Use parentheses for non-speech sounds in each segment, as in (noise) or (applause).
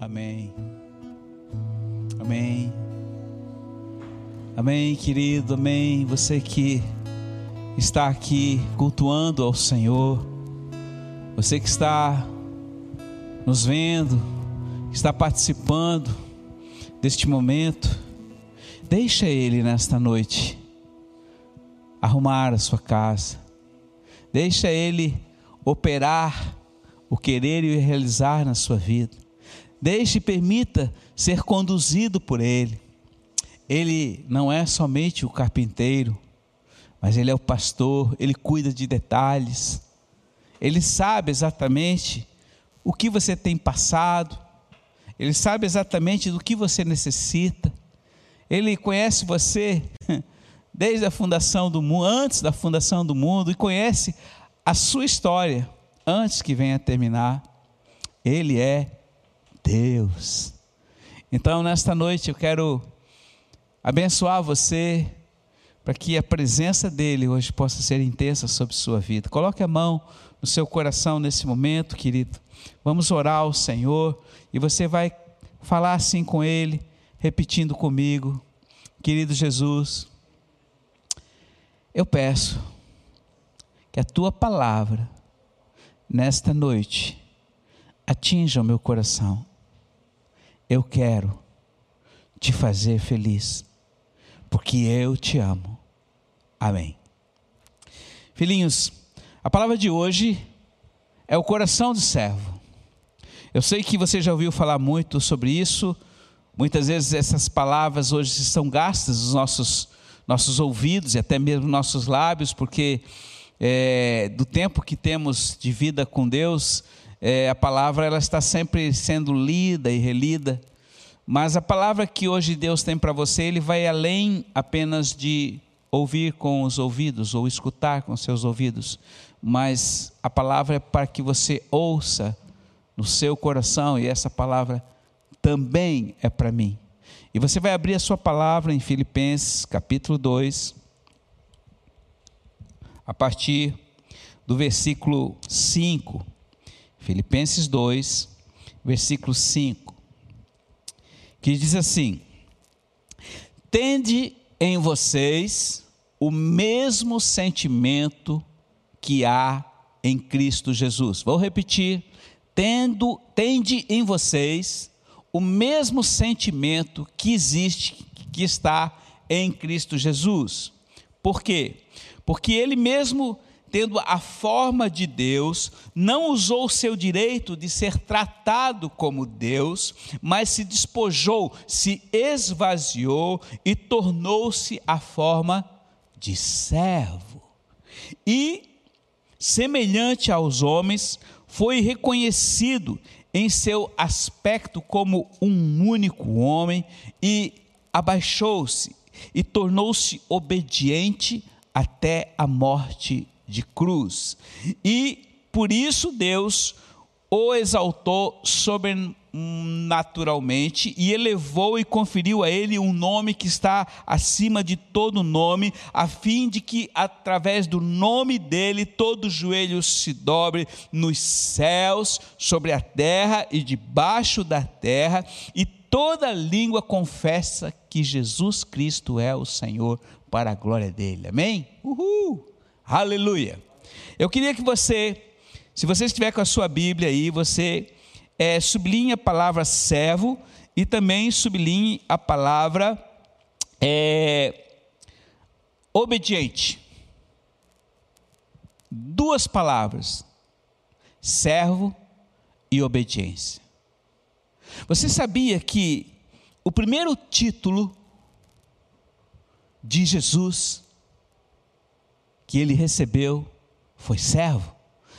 Amém. Amém. Amém, querido. Amém. Você que está aqui cultuando ao Senhor. Você que está nos vendo, está participando deste momento. Deixa Ele nesta noite arrumar a sua casa. Deixa Ele operar o querer e o realizar na sua vida. Deixe e permita ser conduzido por Ele. Ele não é somente o carpinteiro, mas Ele é o pastor, Ele cuida de detalhes, Ele sabe exatamente o que você tem passado, Ele sabe exatamente do que você necessita, Ele conhece você (laughs) desde a fundação do mundo, antes da fundação do mundo, e conhece a sua história antes que venha terminar. Ele é Deus. Então, nesta noite, eu quero abençoar você para que a presença dEle hoje possa ser intensa sobre sua vida. Coloque a mão no seu coração nesse momento, querido. Vamos orar ao Senhor e você vai falar assim com Ele, repetindo comigo. Querido Jesus, eu peço que a tua palavra, nesta noite, atinja o meu coração eu quero te fazer feliz, porque eu te amo. Amém. Filhinhos, a palavra de hoje é o coração do servo. Eu sei que você já ouviu falar muito sobre isso. Muitas vezes essas palavras hoje estão gastas nos nossos, nossos ouvidos e até mesmo nossos lábios, porque é, do tempo que temos de vida com Deus, é, a palavra ela está sempre sendo lida e relida, mas a palavra que hoje Deus tem para você, ele vai além apenas de ouvir com os ouvidos ou escutar com seus ouvidos, mas a palavra é para que você ouça no seu coração e essa palavra também é para mim. E você vai abrir a sua palavra em Filipenses capítulo 2, a partir do versículo 5. Filipenses 2, versículo 5, que diz assim: Tende em vocês o mesmo sentimento que há em Cristo Jesus. Vou repetir: tendo, tende em vocês o mesmo sentimento que existe, que está em Cristo Jesus. Por quê? Porque ele mesmo tendo a forma de Deus, não usou o seu direito de ser tratado como Deus, mas se despojou, se esvaziou e tornou-se a forma de servo. E, semelhante aos homens, foi reconhecido em seu aspecto como um único homem e abaixou-se e tornou-se obediente até a morte de cruz. E por isso Deus o exaltou sobrenaturalmente e elevou e conferiu a ele um nome que está acima de todo nome, a fim de que através do nome dele todo joelho se dobre nos céus, sobre a terra e debaixo da terra, e toda língua confessa que Jesus Cristo é o Senhor para a glória dele. Amém? Uhul! Aleluia. Eu queria que você, se você estiver com a sua Bíblia aí, você é, sublinhe a palavra servo e também sublinhe a palavra é, obediente. Duas palavras: servo e obediência. Você sabia que o primeiro título de Jesus que ele recebeu foi servo.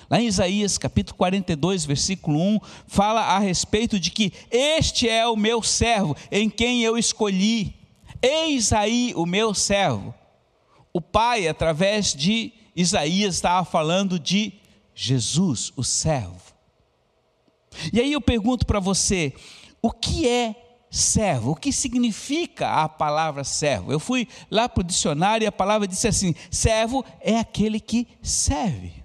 Lá em Isaías capítulo 42, versículo 1, fala a respeito de que este é o meu servo, em quem eu escolhi. Eis aí o meu servo. O Pai, através de Isaías, estava falando de Jesus, o servo. E aí eu pergunto para você: o que é servo. O que significa a palavra servo? Eu fui lá para o dicionário e a palavra disse assim: servo é aquele que serve.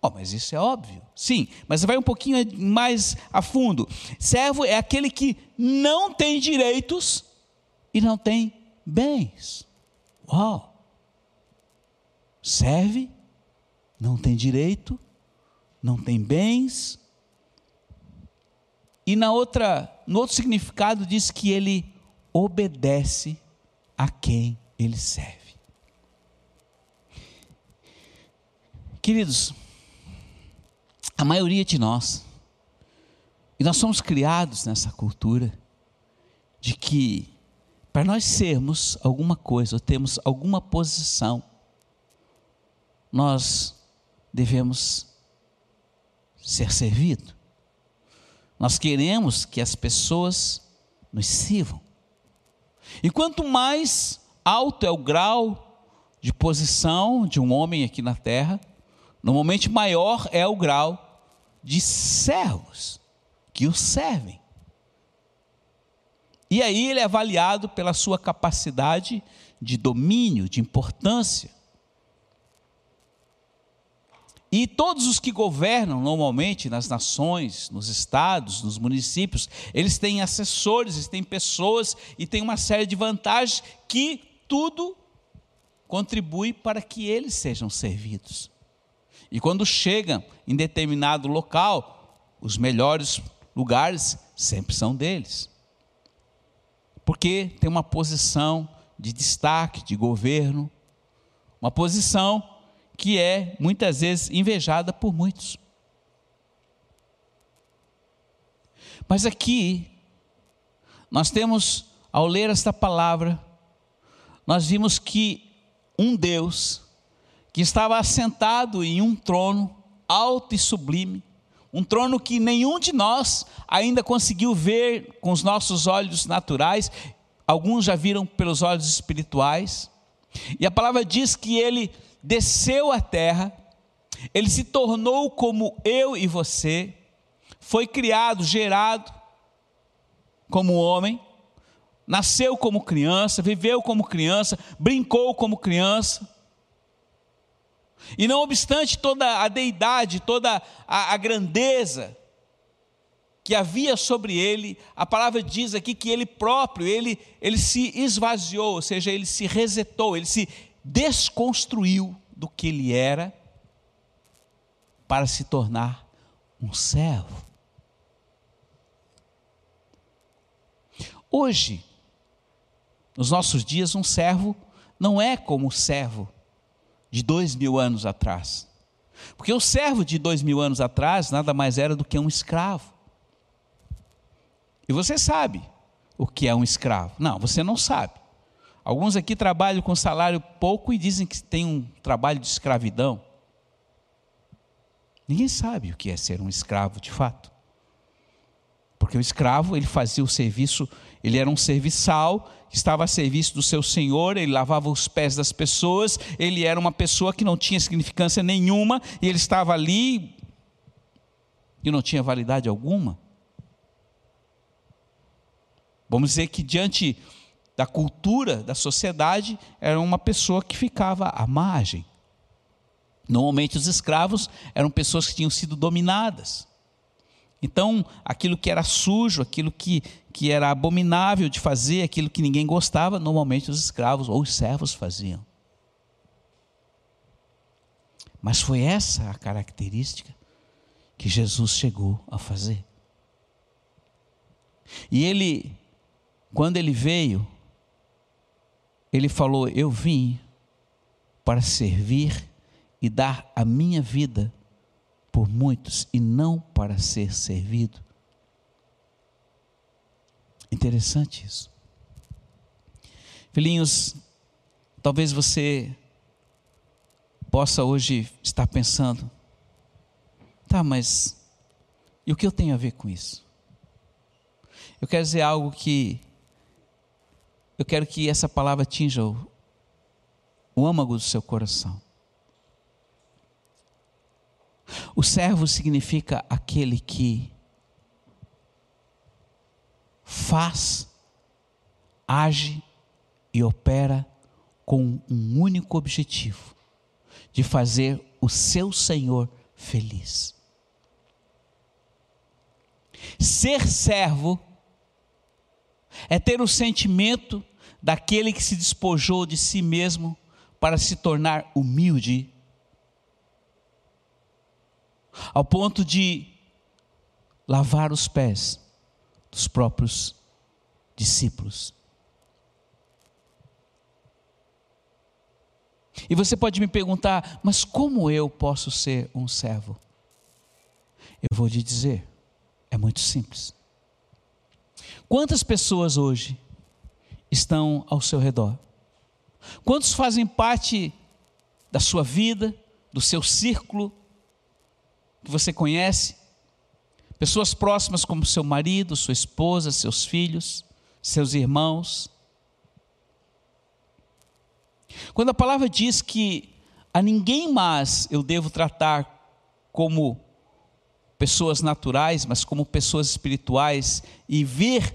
Oh, mas isso é óbvio. Sim, mas vai um pouquinho mais a fundo. Servo é aquele que não tem direitos e não tem bens. Uau! Serve, não tem direito, não tem bens. E na outra, no outro significado diz que ele obedece a quem ele serve. Queridos, a maioria de nós, e nós somos criados nessa cultura, de que para nós sermos alguma coisa, ou termos alguma posição, nós devemos ser servido. Nós queremos que as pessoas nos sirvam. E quanto mais alto é o grau de posição de um homem aqui na terra, Normalmente maior é o grau de servos que o servem. E aí ele é avaliado pela sua capacidade de domínio, de importância. E todos os que governam normalmente nas nações, nos estados, nos municípios, eles têm assessores, eles têm pessoas e têm uma série de vantagens que tudo contribui para que eles sejam servidos. E quando chegam em determinado local, os melhores lugares sempre são deles. Porque tem uma posição de destaque, de governo, uma posição que é muitas vezes invejada por muitos. Mas aqui, nós temos, ao ler esta palavra, nós vimos que um Deus que estava assentado em um trono alto e sublime, um trono que nenhum de nós ainda conseguiu ver com os nossos olhos naturais, alguns já viram pelos olhos espirituais. E a palavra diz que ele desceu à terra, ele se tornou como eu e você, foi criado, gerado como homem, nasceu como criança, viveu como criança, brincou como criança, e não obstante toda a deidade, toda a, a grandeza que havia sobre ele, a palavra diz aqui que ele próprio, ele, ele se esvaziou, ou seja, ele se resetou, ele se desconstruiu do que ele era para se tornar um servo. Hoje, nos nossos dias, um servo não é como o servo de dois mil anos atrás. Porque o servo de dois mil anos atrás nada mais era do que um escravo. E você sabe o que é um escravo? Não, você não sabe. Alguns aqui trabalham com salário pouco e dizem que tem um trabalho de escravidão. Ninguém sabe o que é ser um escravo de fato. Porque o escravo, ele fazia o serviço, ele era um serviçal, estava a serviço do seu senhor, ele lavava os pés das pessoas, ele era uma pessoa que não tinha significância nenhuma, e ele estava ali e não tinha validade alguma. Vamos dizer que diante da cultura da sociedade, era uma pessoa que ficava à margem. Normalmente os escravos eram pessoas que tinham sido dominadas. Então, aquilo que era sujo, aquilo que, que era abominável de fazer, aquilo que ninguém gostava, normalmente os escravos ou os servos faziam. Mas foi essa a característica que Jesus chegou a fazer. E ele, quando ele veio, ele falou: Eu vim para servir e dar a minha vida por muitos e não para ser servido. Interessante isso. Filhinhos, talvez você possa hoje estar pensando, tá, mas e o que eu tenho a ver com isso? Eu quero dizer algo que eu quero que essa palavra atinja o, o âmago do seu coração. O servo significa aquele que faz, age e opera com um único objetivo: de fazer o seu Senhor feliz. Ser servo é ter o sentimento daquele que se despojou de si mesmo para se tornar humilde, ao ponto de lavar os pés dos próprios discípulos. E você pode me perguntar, mas como eu posso ser um servo? Eu vou lhe dizer, é muito simples. Quantas pessoas hoje estão ao seu redor? Quantos fazem parte da sua vida, do seu círculo que você conhece? Pessoas próximas como seu marido, sua esposa, seus filhos, seus irmãos. Quando a palavra diz que a ninguém mais eu devo tratar como pessoas naturais, mas como pessoas espirituais e ver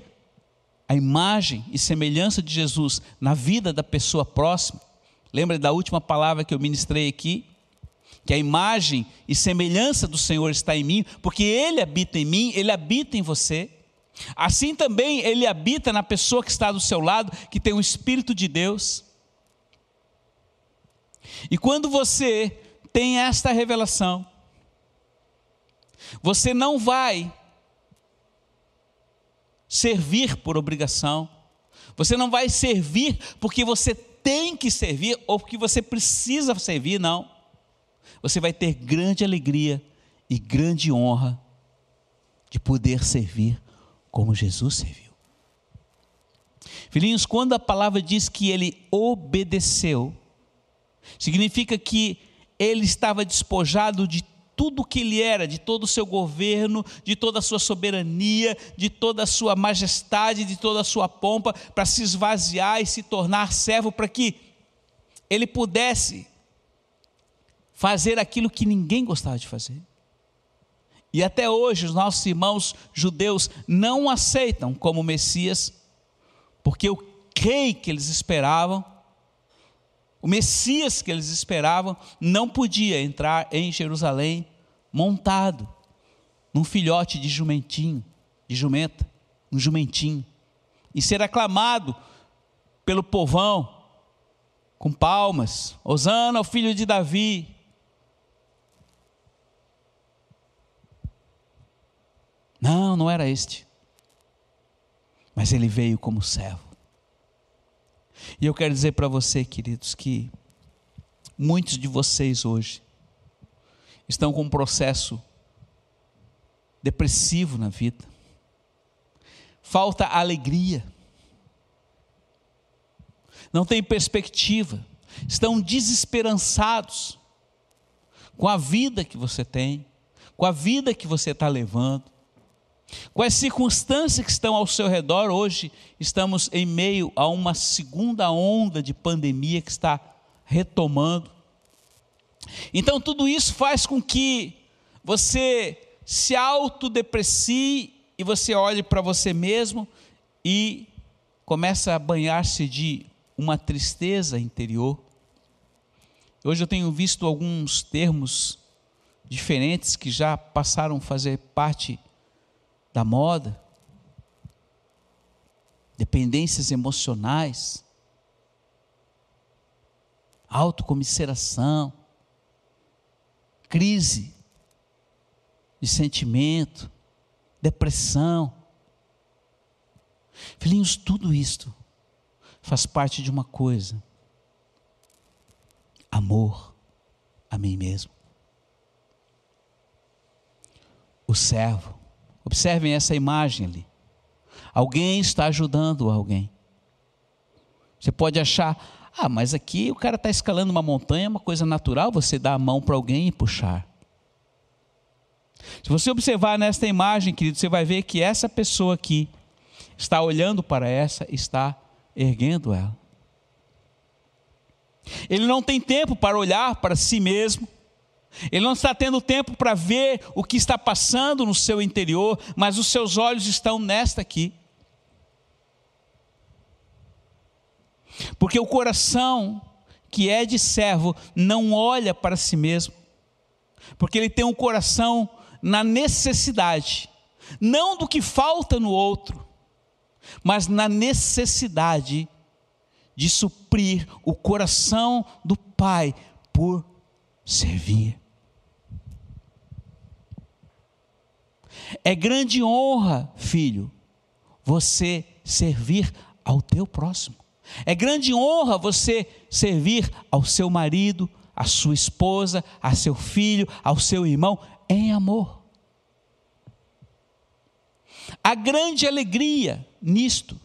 a imagem e semelhança de Jesus na vida da pessoa próxima. Lembra da última palavra que eu ministrei aqui? Que a imagem e semelhança do Senhor está em mim, porque Ele habita em mim, Ele habita em você. Assim também Ele habita na pessoa que está do seu lado, que tem o Espírito de Deus. E quando você tem esta revelação, você não vai servir por obrigação, você não vai servir porque você tem que servir ou porque você precisa servir, não. Você vai ter grande alegria e grande honra de poder servir como Jesus serviu. Filhinhos, quando a palavra diz que ele obedeceu, significa que ele estava despojado de tudo que ele era, de todo o seu governo, de toda a sua soberania, de toda a sua majestade, de toda a sua pompa, para se esvaziar e se tornar servo, para que ele pudesse fazer aquilo que ninguém gostava de fazer. E até hoje os nossos irmãos judeus não aceitam como Messias, porque o rei que eles esperavam o Messias que eles esperavam não podia entrar em Jerusalém montado num filhote de jumentinho, de jumenta, um jumentinho, e ser aclamado pelo povão com palmas, Osana ao filho de Davi. Não, não era este. Mas ele veio como servo. E eu quero dizer para você, queridos, que muitos de vocês hoje estão com um processo depressivo na vida, falta alegria, não tem perspectiva, estão desesperançados com a vida que você tem, com a vida que você está levando. Com as circunstâncias que estão ao seu redor, hoje estamos em meio a uma segunda onda de pandemia que está retomando. Então, tudo isso faz com que você se autodeprecie e você olhe para você mesmo e começa a banhar-se de uma tristeza interior. Hoje eu tenho visto alguns termos diferentes que já passaram a fazer parte da moda, dependências emocionais, autocomisseração, crise de sentimento, depressão. Filhinhos, tudo isto faz parte de uma coisa: amor a mim mesmo. O servo Observem essa imagem ali. Alguém está ajudando alguém. Você pode achar, ah, mas aqui o cara está escalando uma montanha, é uma coisa natural você dar a mão para alguém e puxar. Se você observar nesta imagem, querido, você vai ver que essa pessoa aqui está olhando para essa, está erguendo ela. Ele não tem tempo para olhar para si mesmo, ele não está tendo tempo para ver o que está passando no seu interior, mas os seus olhos estão nesta aqui. Porque o coração que é de servo não olha para si mesmo. porque ele tem um coração na necessidade, não do que falta no outro, mas na necessidade de suprir o coração do Pai por servir. É grande honra, filho, você servir ao teu próximo. É grande honra você servir ao seu marido, à sua esposa, a seu filho, ao seu irmão, em amor. A grande alegria nisto.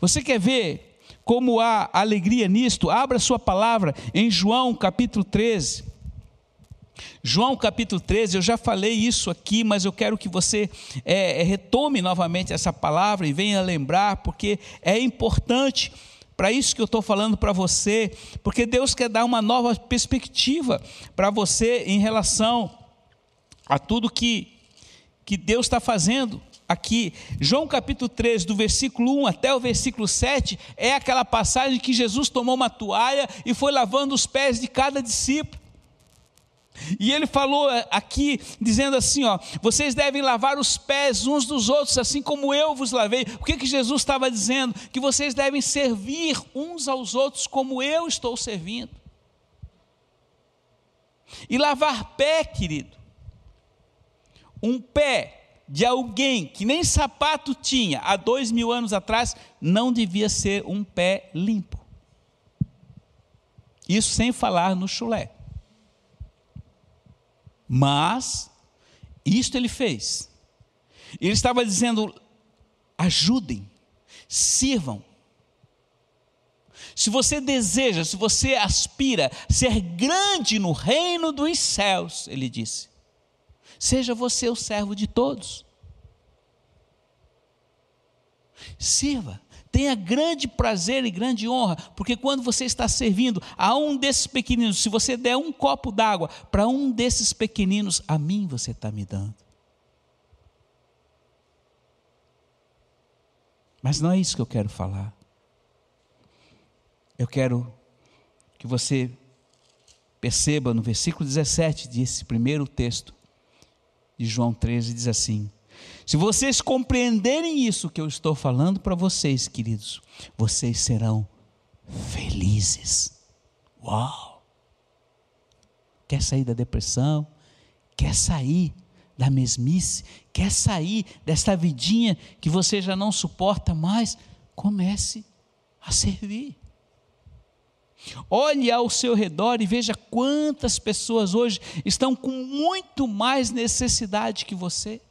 Você quer ver como há alegria nisto? Abra sua palavra em João capítulo 13. João capítulo 13, eu já falei isso aqui, mas eu quero que você é, retome novamente essa palavra e venha lembrar, porque é importante para isso que eu estou falando para você, porque Deus quer dar uma nova perspectiva para você em relação a tudo que, que Deus está fazendo aqui. João capítulo 13, do versículo 1 até o versículo 7, é aquela passagem que Jesus tomou uma toalha e foi lavando os pés de cada discípulo. E ele falou aqui, dizendo assim: ó, vocês devem lavar os pés uns dos outros, assim como eu vos lavei. O que, que Jesus estava dizendo? Que vocês devem servir uns aos outros como eu estou servindo. E lavar pé, querido, um pé de alguém que nem sapato tinha há dois mil anos atrás, não devia ser um pé limpo. Isso sem falar no chulé. Mas, isto ele fez. Ele estava dizendo: ajudem, sirvam. Se você deseja, se você aspira ser grande no reino dos céus, ele disse, seja você o servo de todos. Sirva. Tenha grande prazer e grande honra, porque quando você está servindo a um desses pequeninos, se você der um copo d'água para um desses pequeninos, a mim você está me dando. Mas não é isso que eu quero falar. Eu quero que você perceba no versículo 17 desse primeiro texto de João 13, diz assim: se vocês compreenderem isso que eu estou falando para vocês, queridos, vocês serão felizes. Uau! Quer sair da depressão? Quer sair da mesmice? Quer sair dessa vidinha que você já não suporta mais? Comece a servir. Olhe ao seu redor e veja quantas pessoas hoje estão com muito mais necessidade que você.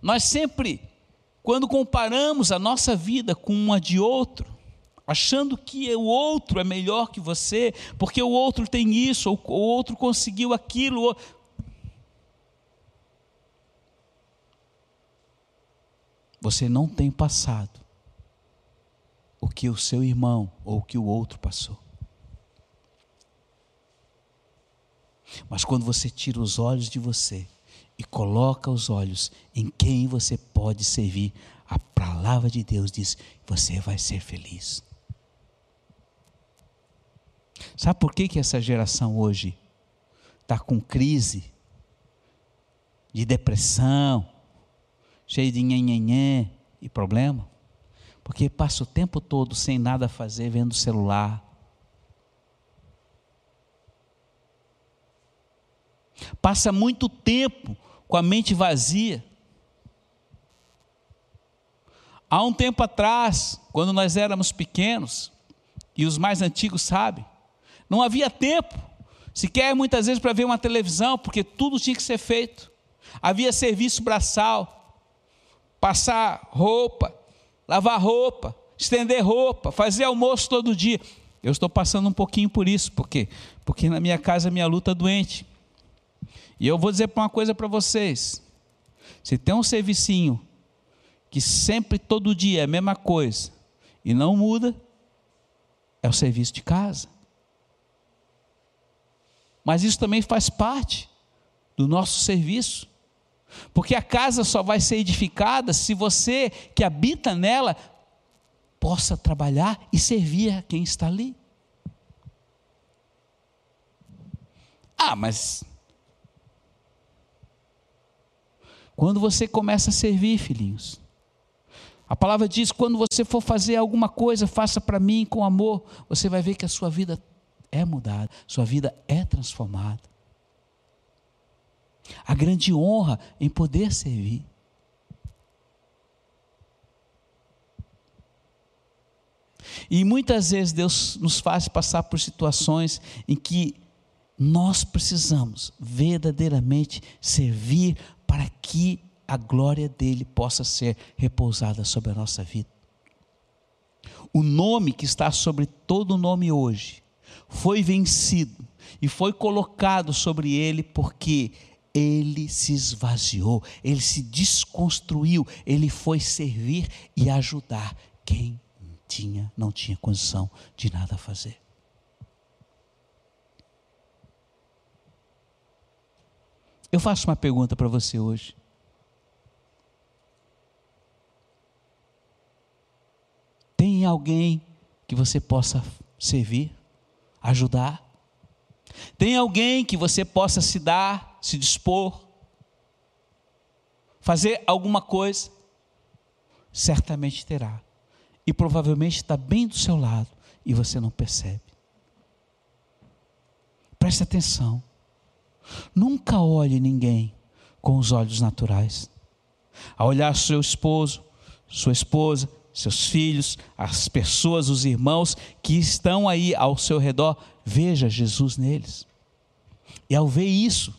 Nós sempre, quando comparamos a nossa vida com uma de outro, achando que o outro é melhor que você, porque o outro tem isso, ou o outro conseguiu aquilo. Você não tem passado o que o seu irmão ou o que o outro passou. Mas quando você tira os olhos de você e coloca os olhos em quem você pode servir, a palavra de Deus diz: você vai ser feliz. Sabe por que, que essa geração hoje está com crise de depressão, cheio de nhenhenhé e problema? Porque passa o tempo todo sem nada fazer, vendo o celular. Passa muito tempo com a mente vazia. Há um tempo atrás, quando nós éramos pequenos, e os mais antigos sabem, não havia tempo, sequer muitas vezes para ver uma televisão, porque tudo tinha que ser feito. Havia serviço braçal, passar roupa, lavar roupa, estender roupa, fazer almoço todo dia. Eu estou passando um pouquinho por isso, porque porque na minha casa minha luta é doente. E eu vou dizer uma coisa para vocês: se tem um servicinho que sempre, todo dia é a mesma coisa e não muda, é o serviço de casa. Mas isso também faz parte do nosso serviço. Porque a casa só vai ser edificada se você que habita nela possa trabalhar e servir a quem está ali. Ah, mas. Quando você começa a servir, filhinhos, a palavra diz: quando você for fazer alguma coisa, faça para mim com amor, você vai ver que a sua vida é mudada, sua vida é transformada. A grande honra em poder servir. E muitas vezes Deus nos faz passar por situações em que nós precisamos verdadeiramente servir para que a glória dele possa ser repousada sobre a nossa vida. O nome que está sobre todo nome hoje foi vencido e foi colocado sobre ele porque ele se esvaziou, ele se desconstruiu, ele foi servir e ajudar quem tinha, não tinha condição de nada fazer. Eu faço uma pergunta para você hoje. Tem alguém que você possa servir, ajudar? Tem alguém que você possa se dar, se dispor, fazer alguma coisa? Certamente terá e provavelmente está bem do seu lado e você não percebe. Preste atenção. Nunca olhe ninguém com os olhos naturais. A olhar seu esposo, sua esposa, seus filhos, as pessoas, os irmãos que estão aí ao seu redor, veja Jesus neles. E ao ver isso,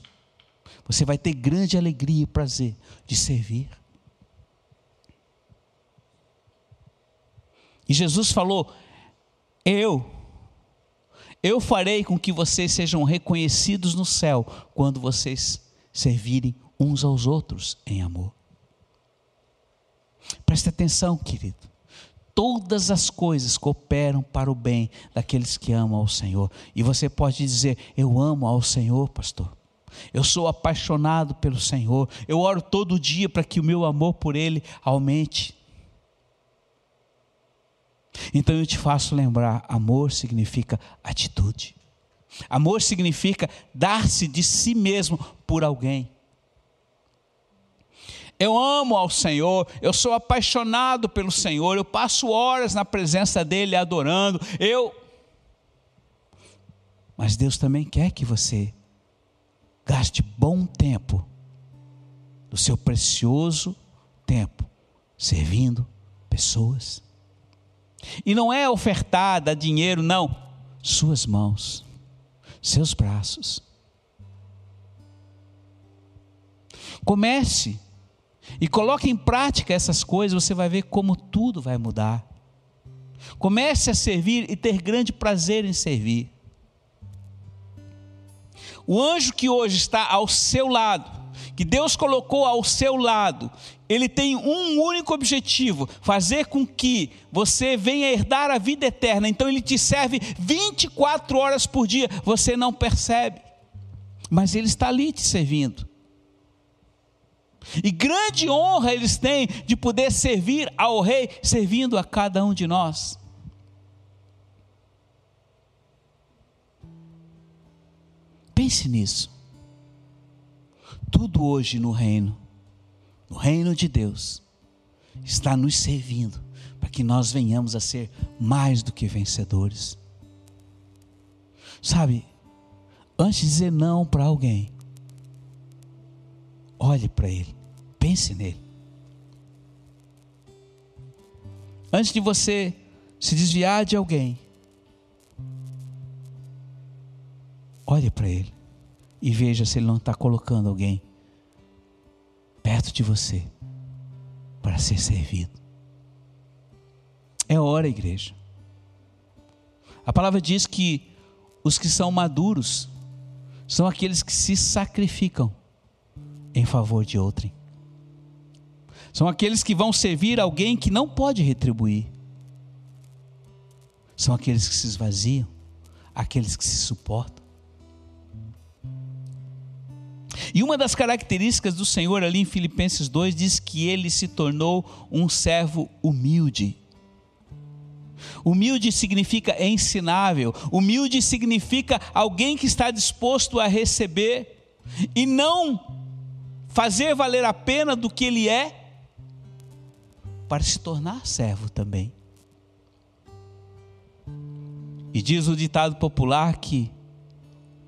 você vai ter grande alegria e prazer de servir. E Jesus falou: Eu, eu farei com que vocês sejam reconhecidos no céu quando vocês servirem uns aos outros em amor. Preste atenção, querido. Todas as coisas cooperam para o bem daqueles que amam ao Senhor. E você pode dizer: Eu amo ao Senhor, pastor. Eu sou apaixonado pelo Senhor. Eu oro todo dia para que o meu amor por Ele aumente. Então eu te faço lembrar: amor significa atitude. Amor significa dar-se de si mesmo por alguém. Eu amo ao Senhor, eu sou apaixonado pelo Senhor, eu passo horas na presença dEle adorando. Eu. Mas Deus também quer que você gaste bom tempo, do seu precioso tempo, servindo pessoas. E não é ofertada dinheiro, não. Suas mãos, seus braços. Comece e coloque em prática essas coisas, você vai ver como tudo vai mudar. Comece a servir e ter grande prazer em servir. O anjo que hoje está ao seu lado, que Deus colocou ao seu lado, ele tem um único objetivo: fazer com que você venha herdar a vida eterna. Então ele te serve 24 horas por dia, você não percebe, mas ele está ali te servindo. E grande honra eles têm de poder servir ao Rei, servindo a cada um de nós. Pense nisso tudo hoje no reino, no reino de Deus, está nos servindo para que nós venhamos a ser mais do que vencedores. Sabe, antes de dizer não para alguém, olhe para ele, pense nele. Antes de você se desviar de alguém, olhe para ele e veja se Ele não está colocando alguém perto de você para ser servido. É hora, igreja. A palavra diz que os que são maduros são aqueles que se sacrificam em favor de outrem. São aqueles que vão servir alguém que não pode retribuir. São aqueles que se esvaziam, aqueles que se suportam. E uma das características do Senhor ali em Filipenses 2 diz que ele se tornou um servo humilde. Humilde significa ensinável. Humilde significa alguém que está disposto a receber e não fazer valer a pena do que ele é para se tornar servo também. E diz o ditado popular que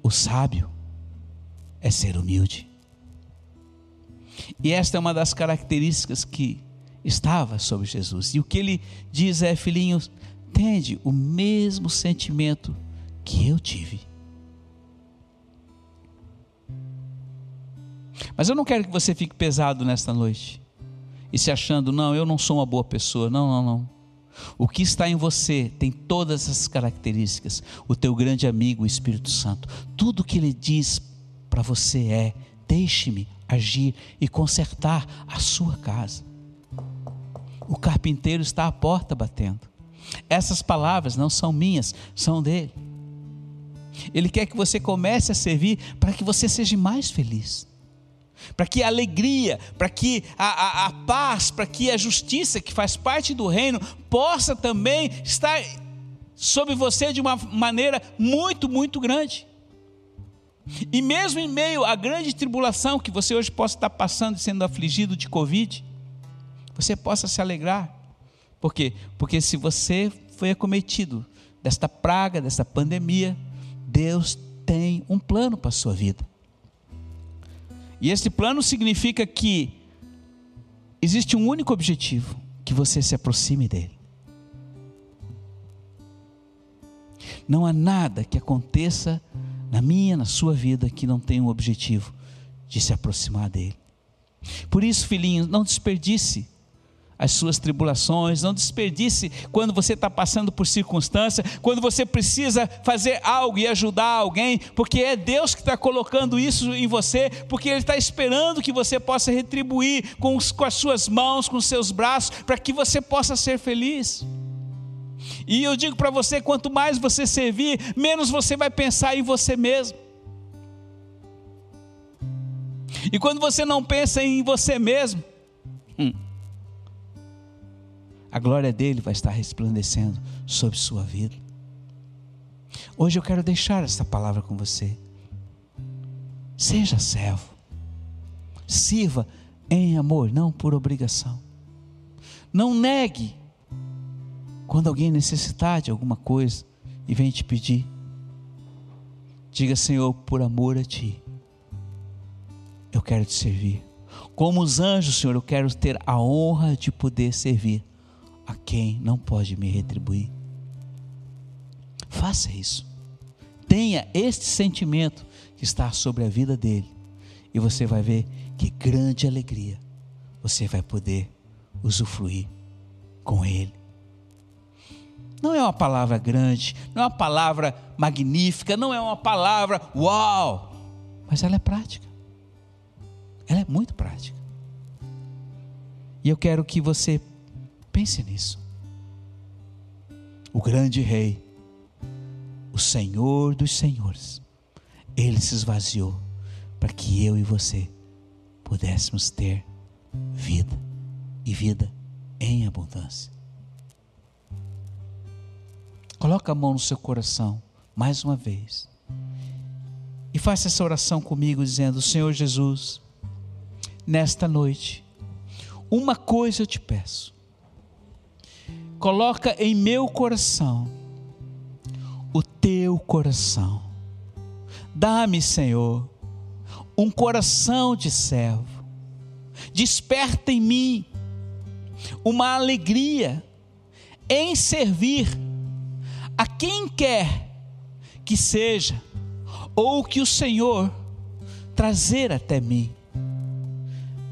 o sábio é ser humilde. E esta é uma das características que estava sobre Jesus. E o que ele diz é: filhinhos, tende o mesmo sentimento que eu tive. Mas eu não quero que você fique pesado nesta noite e se achando, não, eu não sou uma boa pessoa. Não, não, não. O que está em você tem todas essas características. O teu grande amigo, o Espírito Santo. Tudo que ele diz para você é: deixe-me agir e consertar a sua casa. O carpinteiro está à porta batendo. Essas palavras não são minhas, são dele. Ele quer que você comece a servir para que você seja mais feliz. Para que a alegria, para que a, a, a paz, para que a justiça que faz parte do reino possa também estar sobre você de uma maneira muito, muito grande. E mesmo em meio à grande tribulação que você hoje possa estar passando, sendo afligido de Covid, você possa se alegrar. Por quê? Porque se você foi acometido desta praga, desta pandemia, Deus tem um plano para a sua vida. E esse plano significa que existe um único objetivo: que você se aproxime dele. Não há nada que aconteça na minha, na sua vida, que não tenha um objetivo de se aproximar dele. Por isso, filhinho, não desperdice as suas tribulações, não desperdice quando você está passando por circunstância, quando você precisa fazer algo e ajudar alguém, porque é Deus que está colocando isso em você, porque Ele está esperando que você possa retribuir com, com as suas mãos, com os seus braços, para que você possa ser feliz. E eu digo para você: quanto mais você servir, menos você vai pensar em você mesmo. E quando você não pensa em você mesmo, hum, a glória dele vai estar resplandecendo sobre sua vida. Hoje eu quero deixar esta palavra com você. Seja servo, sirva em amor, não por obrigação. Não negue quando alguém necessitar de alguma coisa e vem te pedir. Diga, Senhor, por amor a Ti, eu quero te servir. Como os anjos, Senhor, eu quero ter a honra de poder servir a quem não pode me retribuir. Faça isso. Tenha este sentimento que está sobre a vida dele. E você vai ver que grande alegria você vai poder usufruir com ele. Não é uma palavra grande, não é uma palavra magnífica, não é uma palavra uau, mas ela é prática. Ela é muito prática. E eu quero que você Pense nisso. O grande rei, o Senhor dos senhores, ele se esvaziou para que eu e você pudéssemos ter vida e vida em abundância. Coloca a mão no seu coração mais uma vez. E faça essa oração comigo dizendo: Senhor Jesus, nesta noite, uma coisa eu te peço coloca em meu coração o teu coração. Dá-me, Senhor, um coração de servo. Desperta em mim uma alegria em servir a quem quer que seja, ou que o Senhor trazer até mim.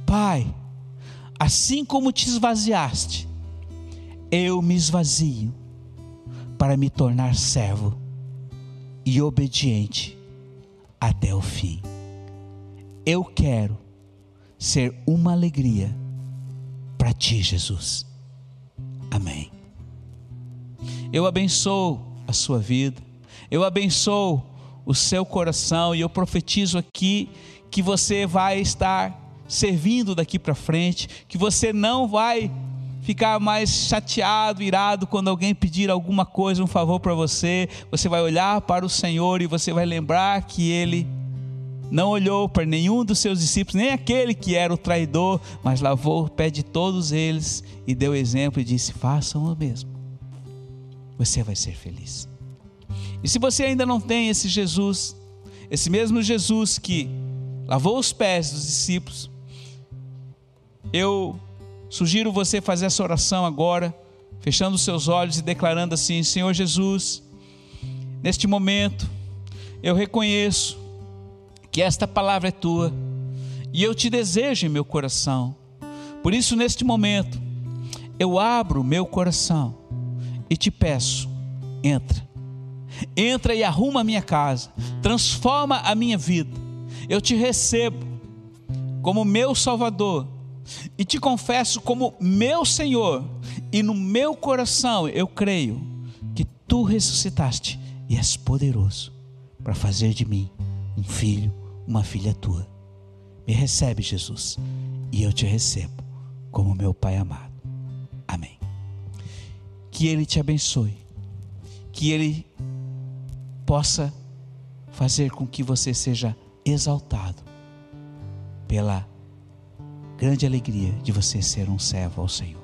Pai, assim como te esvaziaste eu me esvazio para me tornar servo e obediente até o fim. Eu quero ser uma alegria para ti, Jesus. Amém. Eu abençoo a sua vida, eu abençoo o seu coração e eu profetizo aqui que você vai estar servindo daqui para frente, que você não vai ficar mais chateado, irado quando alguém pedir alguma coisa, um favor para você. Você vai olhar para o Senhor e você vai lembrar que Ele não olhou para nenhum dos seus discípulos, nem aquele que era o traidor, mas lavou o pé de todos eles e deu exemplo e disse: façam o mesmo. Você vai ser feliz. E se você ainda não tem esse Jesus, esse mesmo Jesus que lavou os pés dos discípulos, eu sugiro você fazer essa oração agora, fechando os seus olhos e declarando assim: Senhor Jesus, neste momento, eu reconheço que esta palavra é tua e eu te desejo em meu coração. Por isso, neste momento, eu abro meu coração e te peço: entra entra e arruma a minha casa, transforma a minha vida. Eu te recebo como meu Salvador e te confesso como meu Senhor, e no meu coração eu creio que tu ressuscitaste e és poderoso para fazer de mim um filho, uma filha tua. Me recebe, Jesus, e eu te recebo como meu Pai amado. Que Ele te abençoe, que Ele possa fazer com que você seja exaltado pela grande alegria de você ser um servo ao Senhor.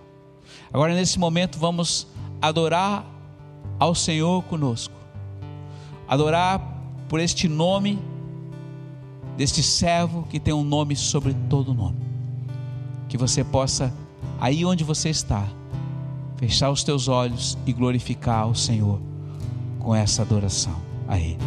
Agora, nesse momento, vamos adorar ao Senhor conosco, adorar por este nome, deste servo que tem um nome sobre todo nome. Que você possa, aí onde você está, fechar os teus olhos e glorificar o Senhor com essa adoração a Ele.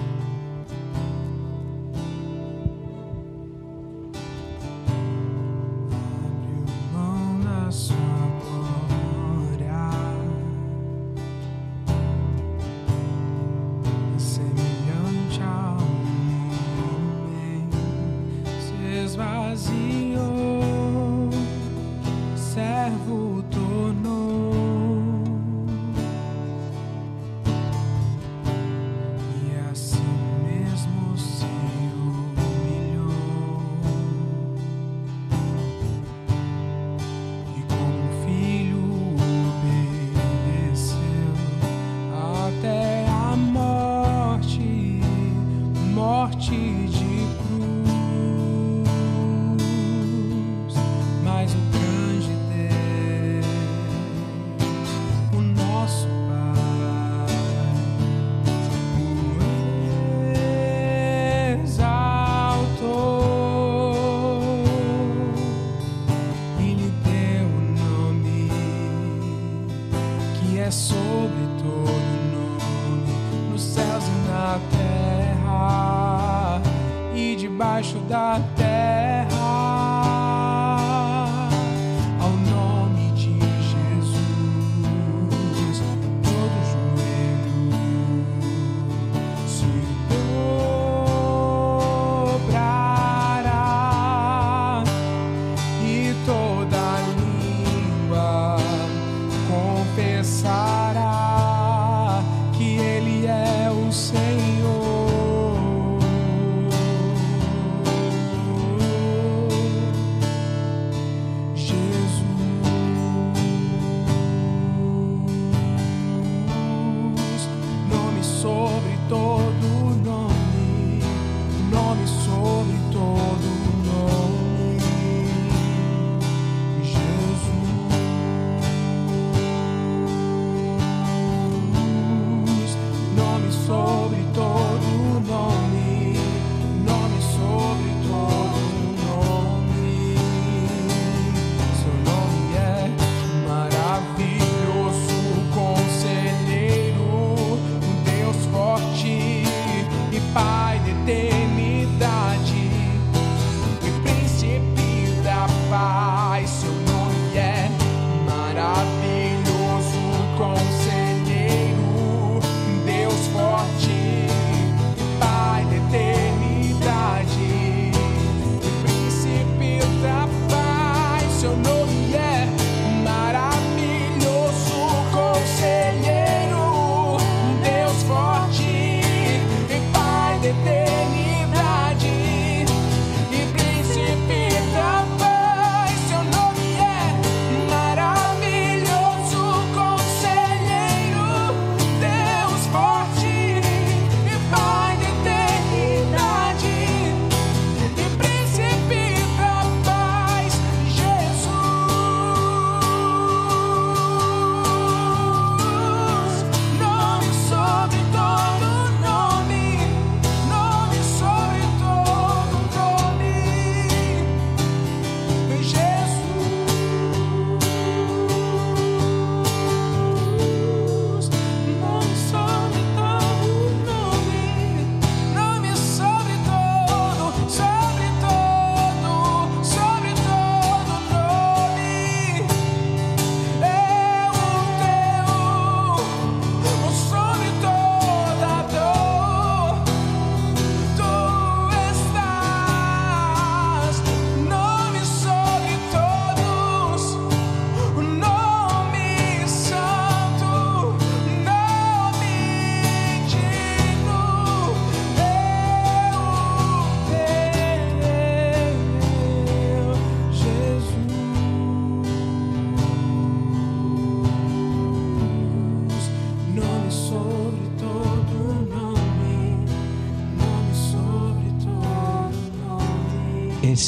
é sobre todo nome, nos céus e na terra e debaixo da terra.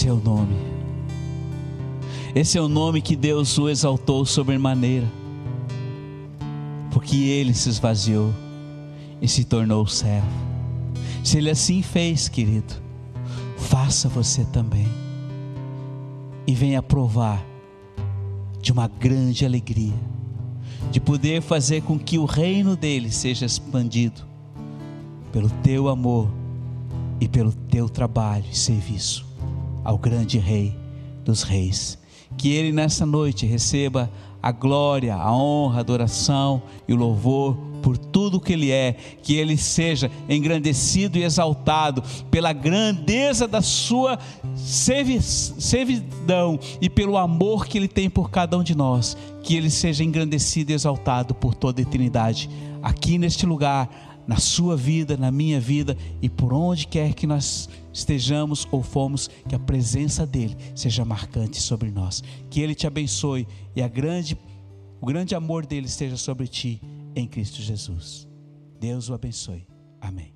Esse é o nome. Esse é o nome que Deus o exaltou sobremaneira. Porque ele se esvaziou e se tornou servo. Se ele assim fez, querido, faça você também. E venha provar de uma grande alegria, de poder fazer com que o reino dele seja expandido pelo teu amor e pelo teu trabalho e serviço ao grande Rei dos Reis. Que ele nessa noite receba a glória, a honra, a adoração e o louvor por tudo que Ele é, que Ele seja engrandecido e exaltado pela grandeza da Sua servidão e pelo amor que Ele tem por cada um de nós, que Ele seja engrandecido e exaltado por toda a eternidade, aqui neste lugar, na sua vida, na minha vida e por onde quer que nós estejamos ou fomos, que a presença dele seja marcante sobre nós. Que ele te abençoe e a grande, o grande amor dele esteja sobre ti em Cristo Jesus. Deus o abençoe. Amém.